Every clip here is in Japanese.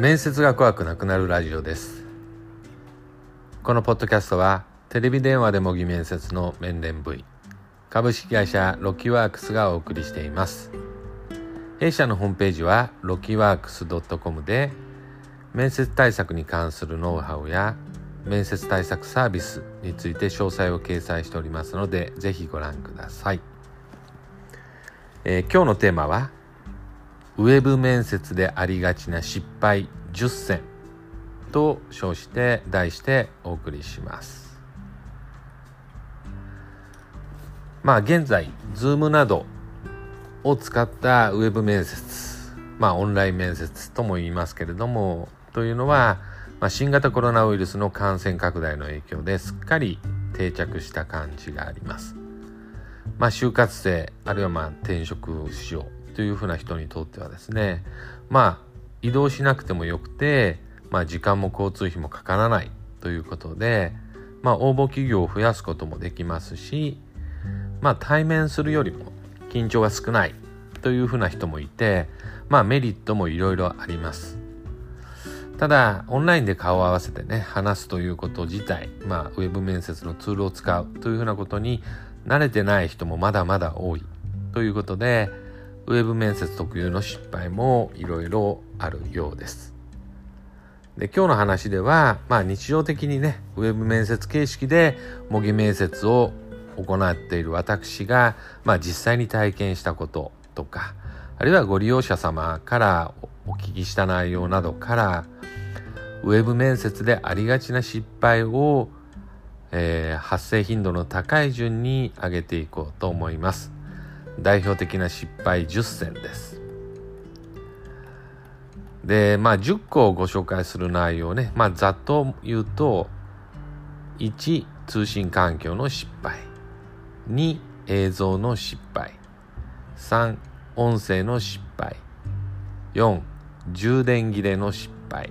面接が怖くなくなるラジオです。このポッドキャストはテレビ電話で模擬面接の面連 V 株式会社ロキワークスがお送りしています。弊社のホームページはロキワークス .com で面接対策に関するノウハウや面接対策サービスについて詳細を掲載しておりますのでぜひご覧ください、えー、今日のテーマはウェブ面接でありがちな失敗10選と称して題してお送りします。まあ現在 Zoom などを使ったウェブ面接まあオンライン面接とも言いますけれどもというのは、まあ、新型コロナウイルスの感染拡大の影響ですっかり定着した感じがあります。まあ就活生あるいはまあ転職しようというふうな人にとってはですねまあ移動しなくてもよくて、まあ、時間も交通費もかからないということで、まあ、応募企業を増やすこともできますし、まあ、対面するよりも緊張が少ないというふうな人もいて、まあ、メリットもいろいろあります。ただ、オンラインで顔を合わせてね、話すということ自体、まあ、ウェブ面接のツールを使うというふうなことに慣れてない人もまだまだ多いということで、ウェブ面接特有の失敗もいろいろあるようです。で今日の話では、まあ、日常的にねウェブ面接形式で模擬面接を行っている私が、まあ、実際に体験したこととかあるいはご利用者様からお聞きした内容などからウェブ面接でありがちな失敗を、えー、発生頻度の高い順に上げていこうと思います。代表的な失敗10選です。で、まあ10個をご紹介する内容ね、まあざっと言うと、1、通信環境の失敗。2、映像の失敗。3、音声の失敗。4、充電切れの失敗。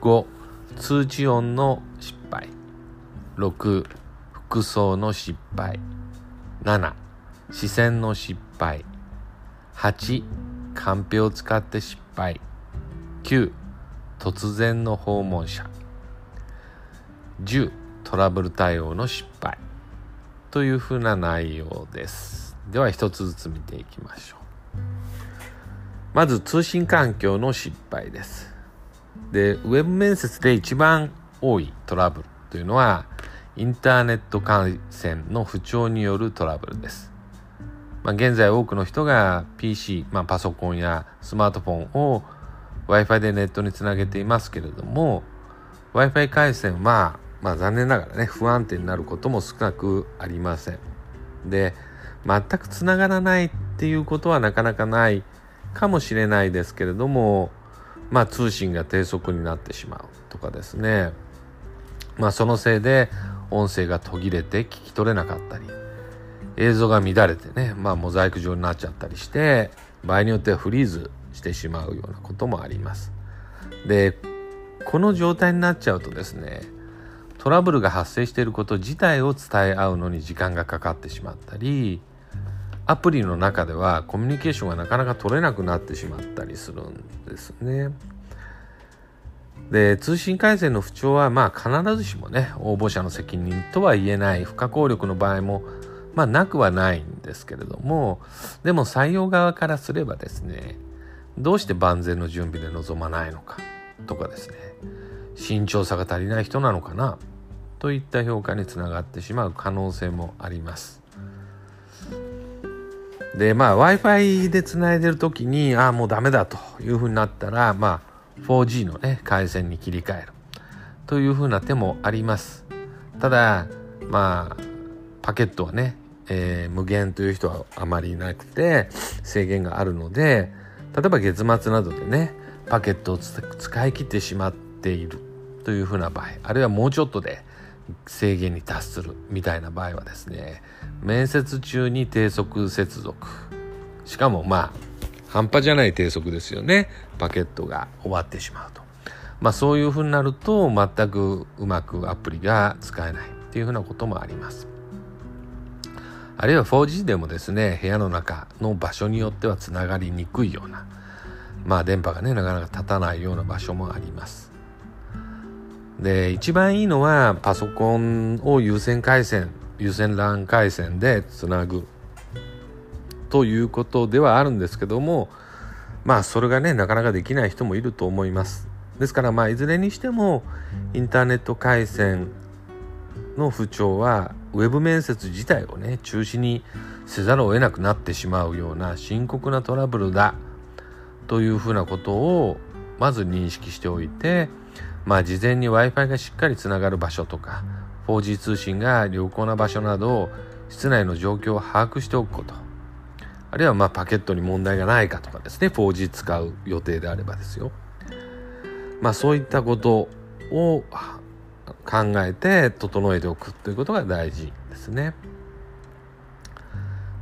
5、通知音の失敗。6、服装の失敗。7、視線の失敗。8カンペを使って失敗。9突然の訪問者。10トラブル対応の失敗。というふうな内容です。では一つずつ見ていきましょう。まず通信環境の失敗です。でウェブ面接で一番多いトラブルというのはインターネット回線の不調によるトラブルです。まあ、現在多くの人が PC、まあ、パソコンやスマートフォンを Wi-Fi でネットにつなげていますけれども Wi-Fi 回線は、まあ、残念ながらね不安定になることも少なくありません。で全くつながらないっていうことはなかなかないかもしれないですけれどもまあ通信が低速になってしまうとかですねまあそのせいで音声が途切れて聞き取れなかったり映像が乱れてね、まあ、モザイク状になっちゃったりして場合によってはフリーズしてしまうようなこともあります。でこの状態になっちゃうとですねトラブルが発生していること自体を伝え合うのに時間がかかってしまったりアプリの中ではコミュニケーションがなかなか取れなくなってしまったりするんですね。で通信回線の不調はまあ必ずしもね応募者の責任とは言えない不可抗力の場合もまあなくはないんですけれどもでも採用側からすればですねどうして万全の準備で臨まないのかとかですね慎重さが足りない人なのかなといった評価につながってしまう可能性もあります。でまあ w i f i でつないでる時にああもうダメだというふうになったらまあ 4G のね回線に切り替えるというふうな手もあります。ただまあパケットはねえー、無限という人はあまりいなくて制限があるので例えば月末などでねパケットを使い切ってしまっているというふうな場合あるいはもうちょっとで制限に達するみたいな場合はですね面接中に低速接続。しかもまあ半端じゃない低速ですよね。パケットが終わってしまうと。まあそういうふうになると全くうまくアプリが使えないっていうふうなこともあります。あるいは 4G でもですね部屋の中の場所によってはつながりにくいようなまあ電波がねなかなか立たないような場所もあります。で一番いいのはパソコンを有線回線有線 LAN 回線でつなぐ。ということではあるんですけどもまあそれがねなかなかできない人もいると思います。ですからまあいずれにしてもインターネット回線の不調はウェブ面接自体をね中止にせざるを得なくなってしまうような深刻なトラブルだというふうなことをまず認識しておいてまあ事前に Wi-Fi がしっかりつながる場所とか 4G 通信が良好な場所など室内の状況を把握しておくこと。あるいはまパケットに問題がないかとかですね 4G 使う予定であればですよ。まあそういったことを考えて整えておくということが大事ですね。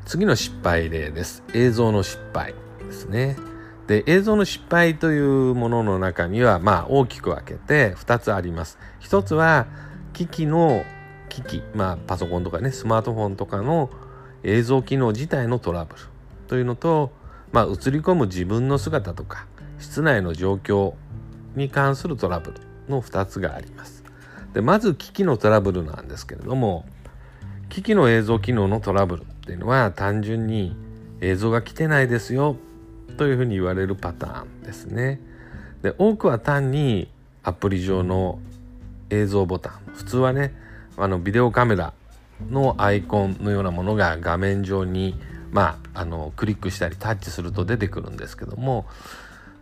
次の失敗例です。映像の失敗ですね。で映像の失敗というものの中にはまあ大きく分けて2つあります。1つは機器の機器まあパソコンとかねスマートフォンとかの映像機能自体のトラブルというのとまあ映り込む自分の姿とか室内の状況に関するトラブルの2つがあります。でまず機器のトラブルなんですけれども機器の映像機能のトラブルっていうのは単純に映像が来てないですよというふうに言われるパターンですね。で多くは単にアプリ上の映像ボタン普通はねあのビデオカメラのアイコンのようなものが画面上にまああのクリックしたりタッチすると出てくるんですけども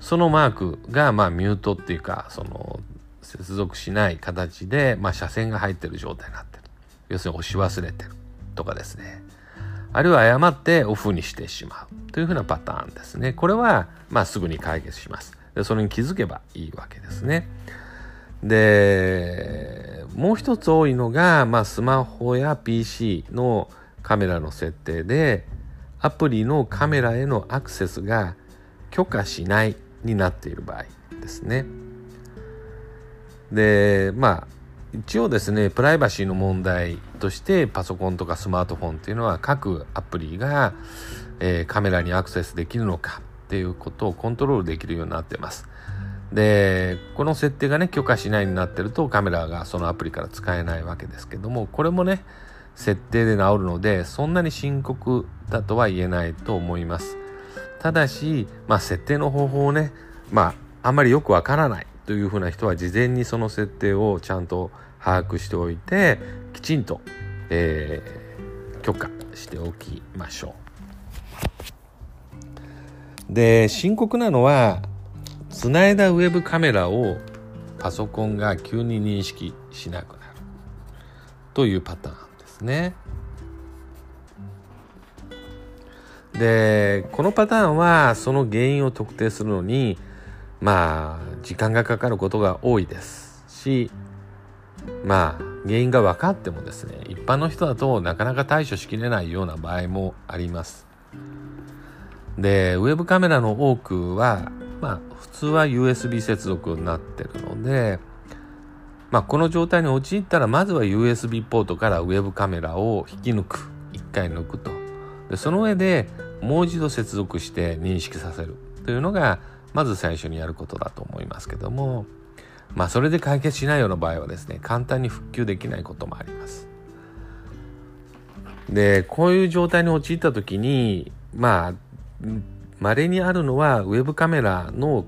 そのマークがまあミュートっていうかその接続しない形で、まあ、車線が入ってる状態になってる。要するに押し忘れてるとかですね。あるいは誤ってオフにしてしまう。というふうなパターンですね。これはまあすぐに解決します。でそれに気づけばいいわけですね。でもう一つ多いのが、まあ、スマホや PC のカメラの設定でアプリのカメラへのアクセスが許可しないになっている場合ですね。でまあ一応ですねプライバシーの問題としてパソコンとかスマートフォンっていうのは各アプリが、えー、カメラにアクセスできるのかっていうことをコントロールできるようになってます。でこの設定がね許可しないになってるとカメラがそのアプリから使えないわけですけどもこれもね設定で治るのでそんなに深刻だとは言えないと思います。ただし、まあ、設定の方法をね、まあ、あんまりよくわからないというふうな人は事前にその設定をちゃんと把握しておいてきちんと、えー、許可しておきましょう。で深刻なのはつないだウェブカメラをパソコンが急に認識しなくなるというパターンですね。でこのパターンはその原因を特定するのにまあ時間がかかることが多いですしまあ原因が分かってもですね一般の人だとなかなか対処しきれないような場合もあります。でウェブカメラの多くはまあ普通は USB 接続になってるのでまあこの状態に陥ったらまずは USB ポートからウェブカメラを引き抜く一回抜くと。でその上でもう一度接続して認識させるというのがまず最初にやることだと思いますけどもまあそれで解決しないような場合はですね簡単に復旧できないこともあります。でこういう状態に陥った時にまあ稀にあるのはウェブカメラの、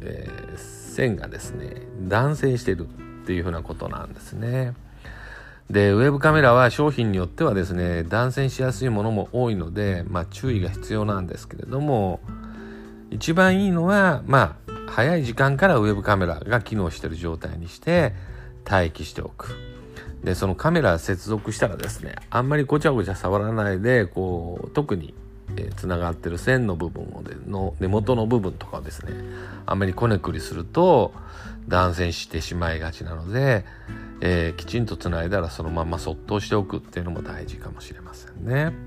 えー、線がですね断線してるっていうふうなことなんですね。でウェブカメラは商品によってはですね断線しやすいものも多いので、まあ、注意が必要なんですけれども一番いいのはまあ早い時間からウェブカメラが機能している状態にして待機しておくでそのカメラ接続したらですねあんまりごちゃごちゃ触らないでこう特につながってる線の部分をでの根元の部分とかをですねあんまりこねくりすると断線してしまいがちなので、えー、きちんとつないだらそのままそっとしておくっていうのも大事かもしれませんね。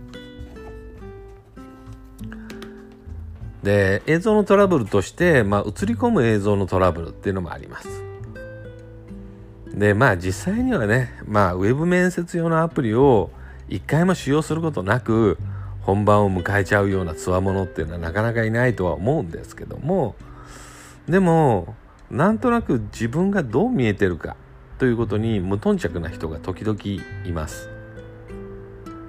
で映像のトラブルとして、まあ、映り込む映像のトラブルっていうのもあります。でまあ実際にはね、まあ、ウェブ面接用のアプリを一回も使用することなく本番を迎えちゃうようなつわものっていうのはなかなかいないとは思うんですけどもでもなんとなく自分がどう見えてるかということに無頓着な人が時々います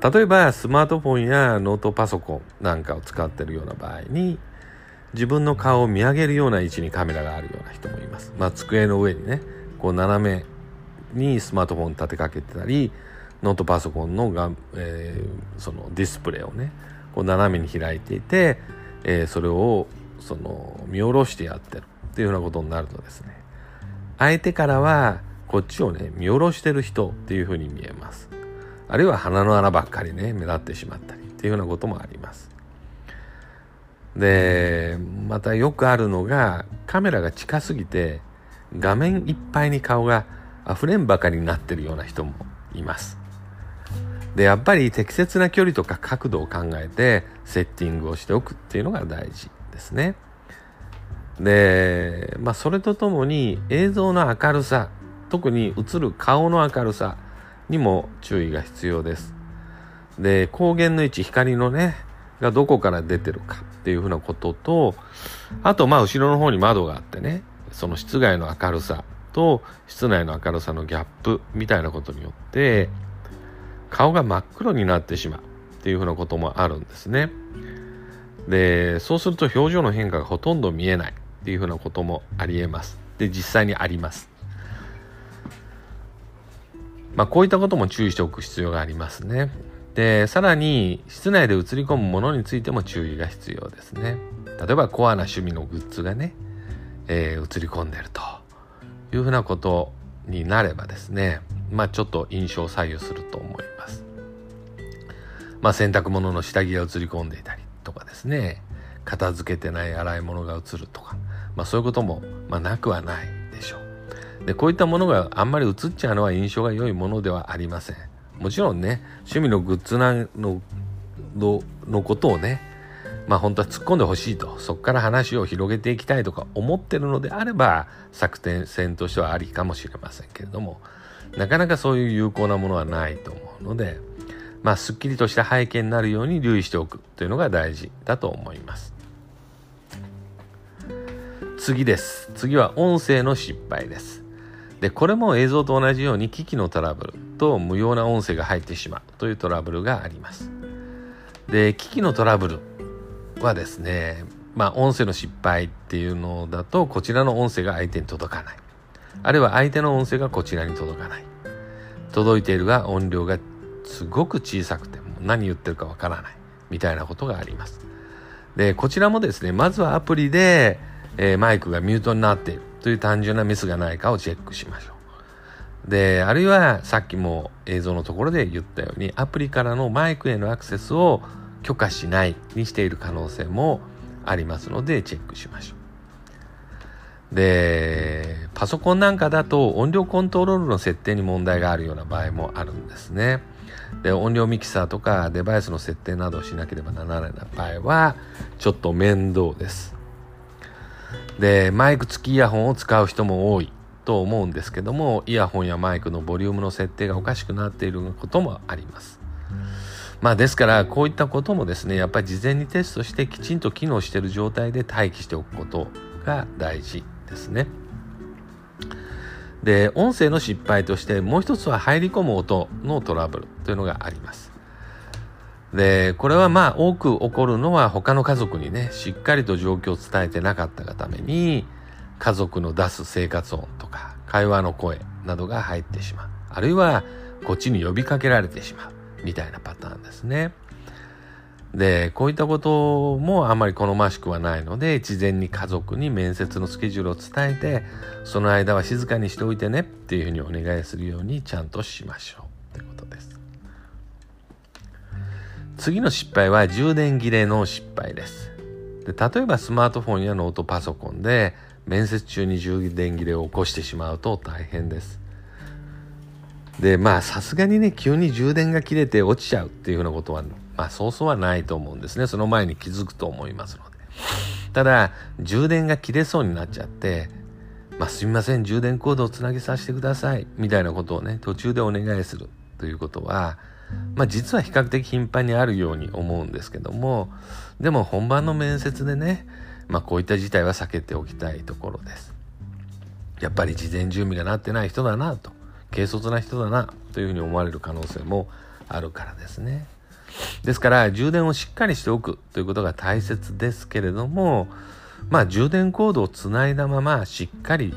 例えばスマートフォンやノートパソコンなんかを使ってるような場合に自分の顔を見上げるような位置にカメラがあるような人もいます。まあ、机の上にねこう斜めにスマートフォン立てかけてたりノートパソコンのが、えー、そのディスプレイをねこう斜めに開いていて、えー、それをその見下ろしてやってるっていうようなことになるとですね相手からはこっちをね見下ろしてる人っていうふうに見えますあるいは鼻の穴ばっかりね目立ってしまったりっていうようなこともあります。でまたよくあるのがカメラが近すぎて画面いっぱいに顔が溢れんばかりになってるような人もいます。でやっぱり適切な距離とか角度を考えてセッティングをしておくっていうのが大事ですね。でまあそれとともに映像の明るさ特に映る顔の明るさにも注意が必要ですで光源の位置光のねがどこから出てるかっていうふうなこととあとまあ後ろの方に窓があってねその室外の明るさと室内の明るさのギャップみたいなことによって顔が真っ黒になってしまうっていうふうなこともあるんですね。でそうすると表情の変化がほとんど見えないっていうふうなこともありえます。で実際にあります。まあこういったことも注意しておく必要がありますね。でさらに室内で映り込むものについても注意が必要ですね。例えばコアな趣味のグッズがね、えー、映り込んでるというふうなことになればですねまあちょっと印象を左右すると思います。まあ洗濯物の下着が映り込んでいたりとかですね片付けてない洗い物が映るとか、まあ、そういうことも、まあ、なくはないで。こういったものがあんまり映っちゃうのは印象が良いものではありません。もちろんね趣味のグッズなのののことをねまあ本当は突っ込んでほしいとそこから話を広げていきたいとか思ってるのであれば作戦としてはありかもしれませんけれどもなかなかそういう有効なものはないと思うのでまあすっきりとした背景になるように留意しておくというのが大事だと思います次です次は音声の失敗ですでこれも映像と同じように機器のトラブルと無用な音声が入ってしまうというトラブルがありますで機器のトラブルはですね、まあ、音声の失敗っていうのだと、こちらの音声が相手に届かない。あるいは相手の音声がこちらに届かない。届いているが音量がすごく小さくて、何言ってるかわからない。みたいなことがあります。で、こちらもですね、まずはアプリで、えー、マイクがミュートになっているという単純なミスがないかをチェックしましょう。で、あるいはさっきも映像のところで言ったように、アプリからのマイクへのアクセスを許可しないにしている可能性もありますのでチェックしましょう。で、パソコンなんかだと音量コントロールの設定に問題があるような場合もあるんですね。で、音量ミキサーとかデバイスの設定などをしなければならない場合はちょっと面倒です。で、マイク付きイヤホンを使う人も多いと思うんですけども、イヤホンやマイクのボリュームの設定がおかしくなっていることもあります。まあですからこういったこともですねやっぱり事前にテストしてきちんと機能している状態で待機しておくことが大事ですね。で音声の失敗としてもう一つは入り込む音のトラブルというのがあります。でこれはまあ多く起こるのは他の家族にねしっかりと状況を伝えてなかったがために家族の出す生活音とか会話の声などが入ってしまう。あるいはこっちに呼びかけられてしまう。みたいなパターンですね。で、こういったこともあまり好ましくはないので、事前に家族に面接のスケジュールを伝えて、その間は静かにしておいてねっていうふうにお願いするようにちゃんとしましょう。次の失敗は充電切れの失敗です。で例えばスマートフォンやノートパソコンで面接中に充電切れを起こしてしまうと大変です。でまあさすがにね急に充電が切れて落ちちゃうっていうふうなことはまあそうそうはないと思うんですねその前に気づくと思いますのでただ充電が切れそうになっちゃってまあ、すみません充電コードをつなげさせてくださいみたいなことをね途中でお願いするということはまあ実は比較的頻繁にあるように思うんですけどもでも本番の面接でね、まあ、こういった事態は避けておきたいところです。やっぱり事前準備がなってない人だなと軽率な人だなというふうに思われる可能性もあるからですね。ですから充電をしっかりしておくということが大切ですけれどもまあ充電コードをつないだまましっかり、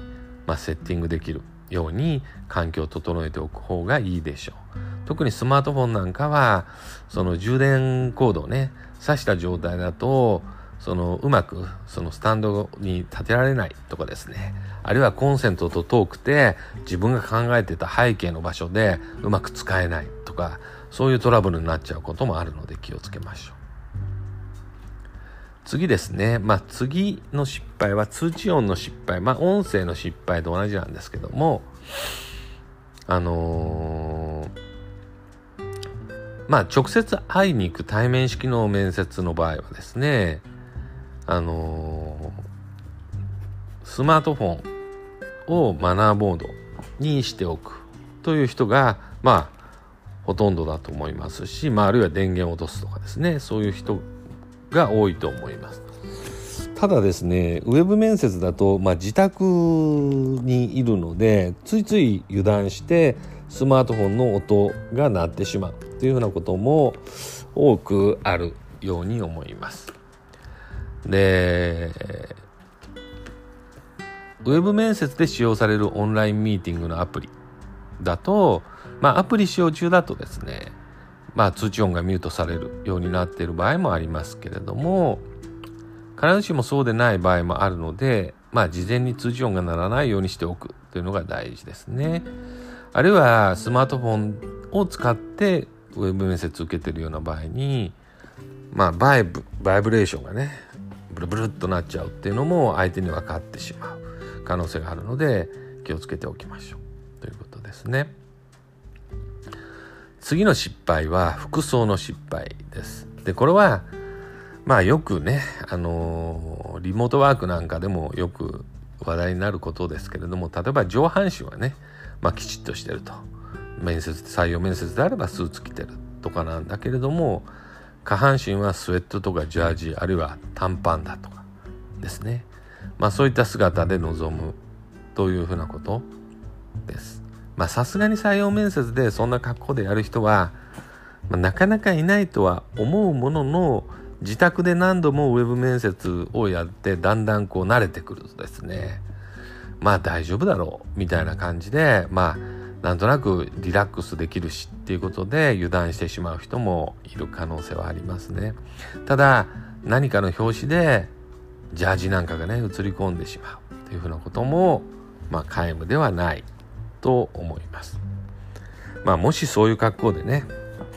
まあ、セッティングできるように環境を整えておく方がいいでしょう。特にスマートフォンなんかはその充電コードをね挿した状態だとそのうまくそのスタンドに立てられないとかですね。あるいはコンセントと遠くて自分が考えてた背景の場所でうまく使えないとかそういうトラブルになっちゃうこともあるので気をつけましょう。次ですね。まあ次の失敗は通知音の失敗。まあ音声の失敗と同じなんですけどもあのーまあ直接会いに行く対面式の面接の場合はですねあのー、スマートフォンをマナーボードにしておくという人がまあほとんどだと思いますし、まあ、あるいは電源を落とすとかですねそういう人が多いと思います。ただですねウェブ面接だと、まあ、自宅にいるのでついつい油断してスマートフォンの音が鳴ってしまうというようなことも多くあるように思います。でウェブ面接で使用されるオンラインミーティングのアプリだと、まあ、アプリ使用中だとですね、まあ、通知音がミュートされるようになっている場合もありますけれども必ずしもそうでない場合もあるので、まあ、事前に通知音が鳴らないようにしておくというのが大事ですね。あるいはスマートフォンを使ってウェブ面接受けてるような場合にまあバイブバイブレーションがねブルブルっとなっちゃうっていうのも相手に分かってしまう可能性があるので気をつけておきましょう。ということですね。次の失敗は服装の失敗です。でこれはまあよくねあのリモートワークなんかでもよく話題になることですけれども例えば上半身はねまあ、きちっとしてると。面接採用面接であればスーツ着てるとかなんだけれども下半身はスウェットとかジャージあるいは短パンだとか。ですね。まあそういった姿で臨むというふうなこと。です。まあさすがに採用面接でそんな格好でやる人は、まあ、なかなかいないとは思うものの自宅で何度もウェブ面接をやってだんだんこう慣れてくるとですね。まあ大丈夫だろうみたいな感じでまあなんとなくリラックスできるしっていうことで油断してしまう人もいる可能性はありますねただ何かの表紙でジャージなんかがね映り込んでしまうっていうふうなこともまあ皆無ではないと思いますまあもしそういう格好でね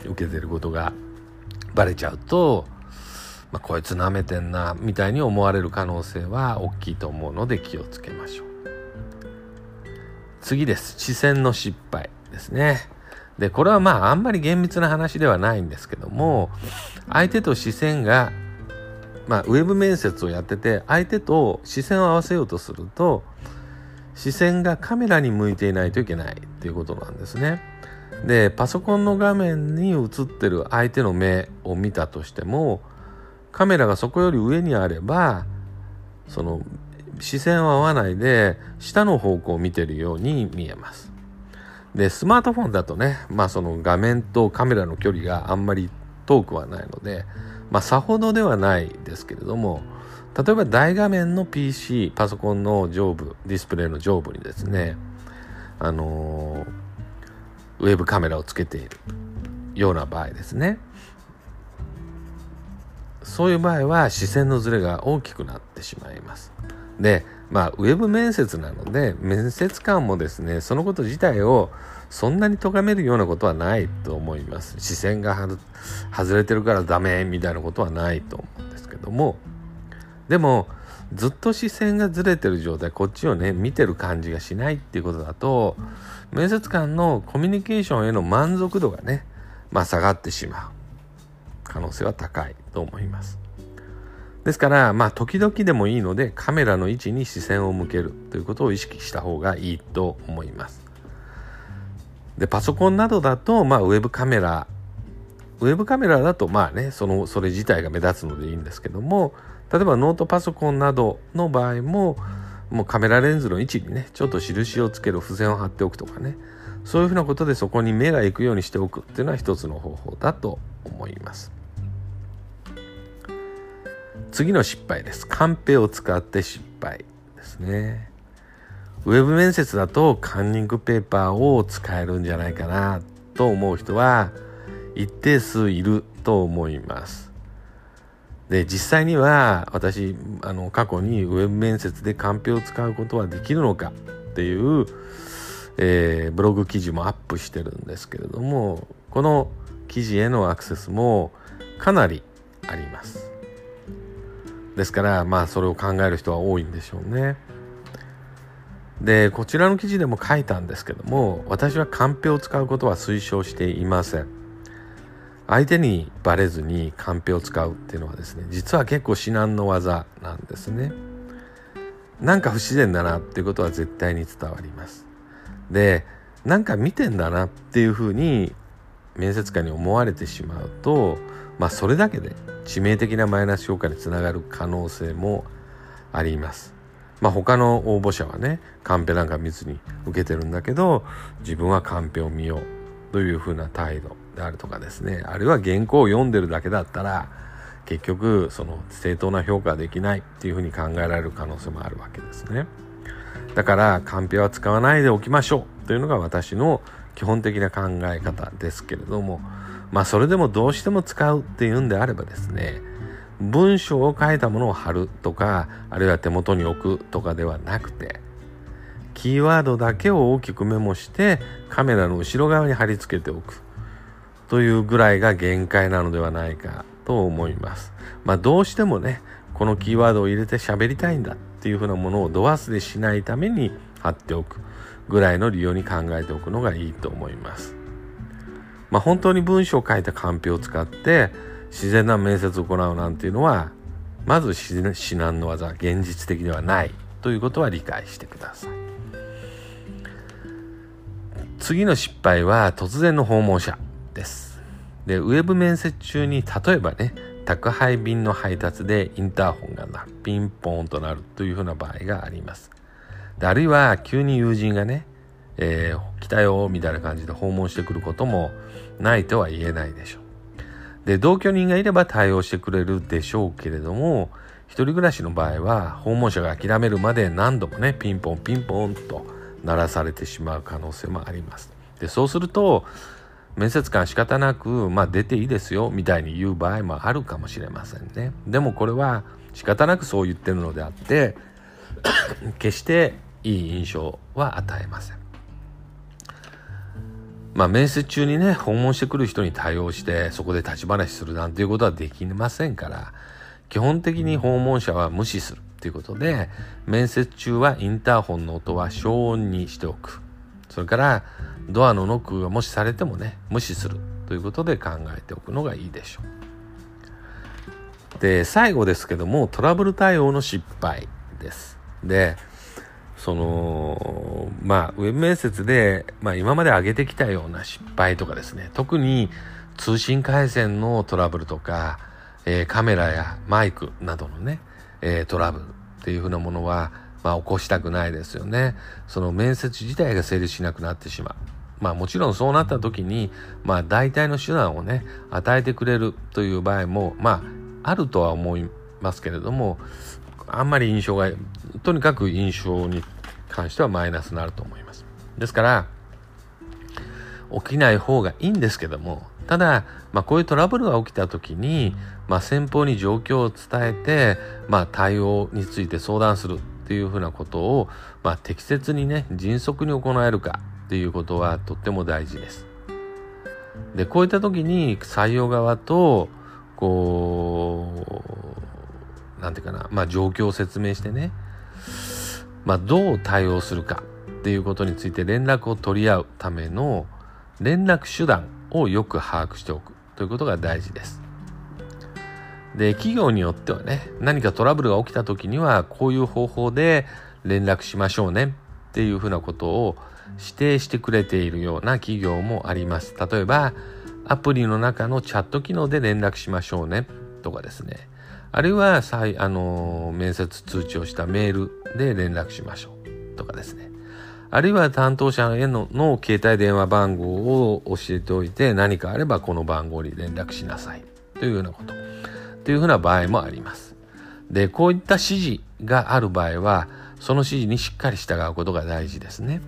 受けてることがバレちゃうとまあ、こいつ舐めてんなみたいに思われる可能性は大きいと思うので気をつけましょう。次です。視線の失敗ですね。で、これはまああんまり厳密な話ではないんですけども、相手と視線が、まあウェブ面接をやってて、相手と視線を合わせようとすると、視線がカメラに向いていないといけないっていうことなんですね。で、パソコンの画面に映ってる相手の目を見たとしても、カメラがそこより上にあれば、その視線を合わないで下の方向を見てるように見えます。で、スマートフォンだとね、まあその画面とカメラの距離があんまり遠くはないので、まあさほどではないですけれども、例えば大画面の PC、パソコンの上部、ディスプレイの上部にですね、あのー、ウェブカメラをつけているような場合ですね。そういう場合は視線のズレが大きくなってしまいます。で、まあ、ウェブ面接なので、面接官もですね、そのこと自体をそんなに咎めるようなことはないと思います。視線が外れてるからダメみたいなことはないと思うんですけども、でも、ずっと視線がずれてる状態、こっちをね、見てる感じがしないっていうことだと、面接官のコミュニケーションへの満足度がね、まあ下がってしまう可能性は高いと思います。ですから、まあ、時々でもいいので、カメラの位置に視線を向けるということを意識した方がいいと思います。で、パソコンなどだと、まあ、ウェブカメラウェブカメラだとまあねそのそれ自体が目立つのでいいんですけども例えばノートパソコンなどの場合ももうカメラレンズの位置にねちょっと印をつける付箋を貼っておくとかねそういうふうなことでそこに目が行くようにしておくっていうのは一つの方法だと思います次の失敗です。カンペを使って失敗ですね。ウェブ面接だとカンニングペーパーを使えるんじゃないかなと思う人は一定数いると思います。で実際には私あの過去にウェブ面接でカンペを使うことはできるのかっていう、えー、ブログ記事もアップしてるんですけれどもこの記事へのアクセスもかなりあります。ですからまあそれを考える人は多いんでしょうね。でこちらの記事でも書いたんですけども私はカンペを使うことは推奨していません。相手にバレずにカンペを使うっていうのはですね実は結構至難の技なんですね。なんか不自然だなっていうことは絶対に伝わります。でなんか見てんだなっていうふうに面接官に思われてしまうとまあそれだけで致命的なマイナス評価につながる可能性もあります。まあ他の応募者はねカンペなんか見ずに受けてるんだけど自分はカンペを見ようというふうな態度であるとかですね。あるいは原稿を読んでるだけだったら結局その正当な評価できないっていうふうに考えられる可能性もあるわけですね。だからカンペは使わないでおきましょうというのが私の基本的な考え方ですけれどもまあそれでもどうしても使うっていうんであればですね文章を書いたものを貼るとかあるいは手元に置くとかではなくてキーワードだけを大きくメモしてカメラの後ろ側に貼り付けておくというぐらいが限界なのではないかと思います。まあどうしてもね、このキーワードを入れて喋りたいんだっていうふうなものを度忘れしないために貼っておくぐらいの利用に考えておくのがいいと思います。まあ本当に文章を書いたカンペを使って自然な面接を行うなんていうのはまず至難の技現実的ではないということは理解してください次の失敗は突然の訪問者です。で、ウェブ面接中に例えばね、宅配便の配達でインターホンがなピンポーンとなるというふうな場合があります。であるいは急に友人がね、えー、来たよみたいな感じで訪問してくることもないとは言えないでしょう。で、同居人がいれば対応してくれるでしょうけれども、一人暮らしの場合は訪問者が諦めるまで何度もね、ピンポンピンポンと鳴らされてしまう可能性もあります。で、そうすると、面接官仕方なく、まあ出ていいですよ、みたいに言う場合もあるかもしれませんね。でもこれは仕方なくそう言ってるのであって、決していい印象は与えません。まあ面接中にね、訪問してくる人に対応して、そこで立ち話するなんていうことはできませんから、基本的に訪問者は無視するということで、面接中はインターホンの音は消音にしておく。それから、ドアのノックがもしされてもね無視するということで考えておくのがいいでしょうで最後ですけどもトラブル対応の失敗ですでそのまあウェブ面接で、まあ、今まで挙げてきたような失敗とかですね特に通信回線のトラブルとか、えー、カメラやマイクなどのね、えー、トラブルっていうふうなものはまあ、起こしたくないですよね。その面接自体が成立しなくなってしまう。まあもちろんそうなった時に、まあ大体の手段をね、与えてくれるという場合も、まああるとは思いますけれども、あんまり印象が、とにかく印象に関してはマイナスになると思います。ですから、起きない方がいいんですけども、ただ、まあこういうトラブルが起きた時に、まあ先方に状況を伝えて、まあ対応について相談するっていうふうなことを、まあ適切にね、迅速に行えるか、っていうことはとっても大事です。で、こういった時に採用側と、こうう、なんていうかな、まあ状況を説明してね、まあどう対応するかっていうことについて連絡を取り合うための連絡手段をよく把握しておくということが大事です。で、企業によってはね、何かトラブルが起きた時にはこういう方法で連絡しましょうねっていうふうなことを指定してくれているような企業もあります。例えば、アプリの中のチャット機能で連絡しましょうねとかですねあるいはあの面接通知をしたメールで連絡しましょうとかですねあるいは担当者へのの携帯電話番号を教えておいて何かあればこの番号に連絡しなさいというようなことというふうな場合もあります。でこういった指示がある場合はその指示にしっかり従うことが大事ですね。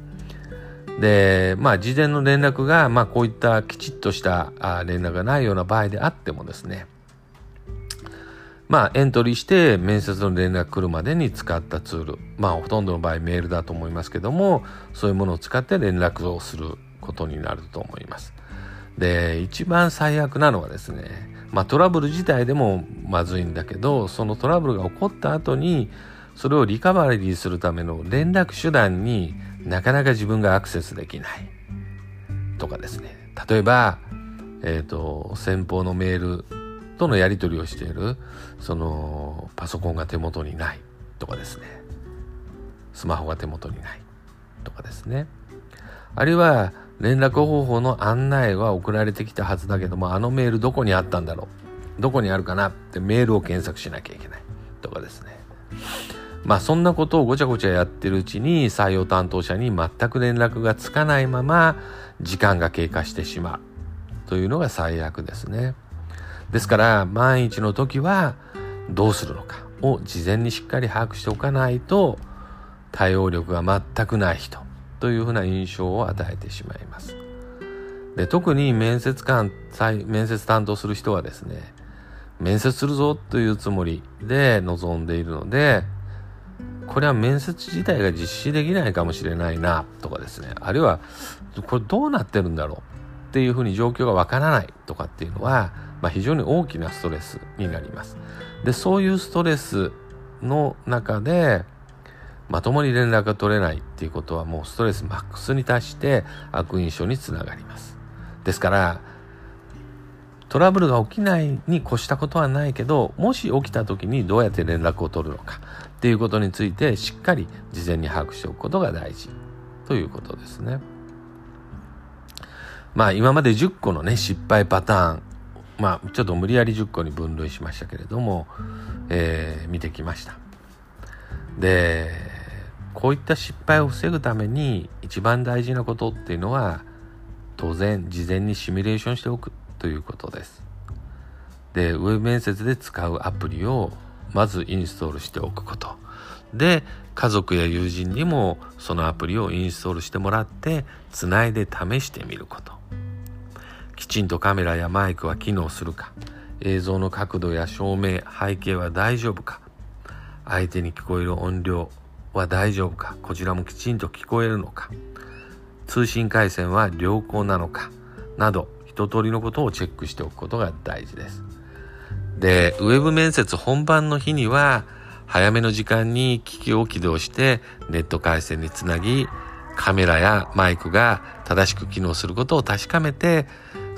でまあ事前の連絡が、まあ、こういったきちっとした連絡がないような場合であってもですねまあエントリーして面接の連絡来るまでに使ったツール。まあほとんどの場合メールだと思いますけどもそういうものを使って連絡をすることになると思います。で一番最悪なのはですねまあトラブル自体でもまずいんだけどそのトラブルが起こった後にそれをリカバリーするための連絡手段になかなか自分がアクセスできない。とかですね。例えば、えっ、ー、と先方のメールとのやり取りをしているそのパソコンが手元にないとかですね。スマホが手元にないとかですね。あるいは連絡方法の案内は送られてきたはずだけどもあのメールどこにあったんだろう？どこにあるかなってメールを検索しなきゃいけないとかですね。まあそんなことをごちゃごちゃやってるうちに採用担当者に全く連絡がつかないまま時間が経過してしまうというのが最悪ですね。ですから万一の時はどうするのかを事前にしっかり把握しておかないと対応力が全くない人というふうな印象を与えてしまいます。で特に面接官面接担当する人はですね面接するぞというつもりで臨んでいるのでこれは面接自体が実施できないかもしれないなとかですねあるいはこれどうなってるんだろうっていうふうに状況がわからないとかっていうのは、まあ、非常に大きなストレスになります。でそういうストレスの中でまともに連絡が取れないっていうことはもうストレスマックスに達して悪印象につながります。ですからトラブルが起きないに越したことはないけどもし起きた時にどうやって連絡を取るのかっていうことについてしっかり事前に把握しておくことが大事。ということですね。まあ今まで10個のね失敗パターンまあちょっと無理やり10個に分類しましたけれども、えー、見てきました。でこういった失敗を防ぐために一番大事なことっていうのは当然事前にシミュレーションしておくということです。でウェブ面接で使うアプリをまずインストールしておくことで家族や友人にもそのアプリをインストールしてもらってつないで試してみることきちんとカメラやマイクは機能するか。映像の角度や照明背景は大丈夫か。相手に聞こえる音量は大丈夫か。こちらもきちんと聞こえるのか。通信回線は良好なのか。など一通りのことをチェックしておくことが大事です。で、ウェブ面接本番の日には、早めの時間に機器を起動してネット回線につなぎ、カメラやマイクが正しく機能することを確かめて、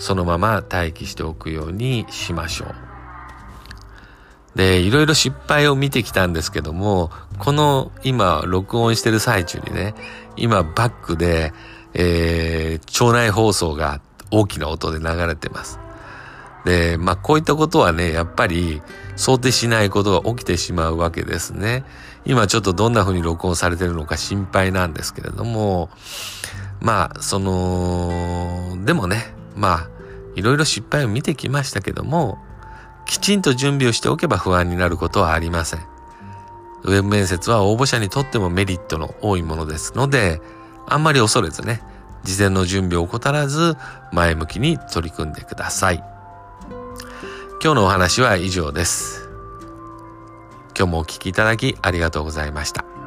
そのまま待機しておくようにしましょう。で、いろいろ失敗を見てきたんですけども、この今録音してる最中にね、今バックで、えー、町内放送が大きな音で流れてます。で、まあこういったことはね、やっぱり想定しないことが起きてしまうわけですね。今ちょっとどんな風に録音されてるのか心配なんですけれども、まあその、でもね、まあいろいろ失敗を見てきましたけども、きちんと準備をしておけば不安になることはありません。ウェブ面接は応募者にとってもメリットの多いものですので、あんまり恐れずね、事前の準備を怠らず前向きに取り組んでください。今日のお話は以上です。今日もお聴きいただきありがとうございました。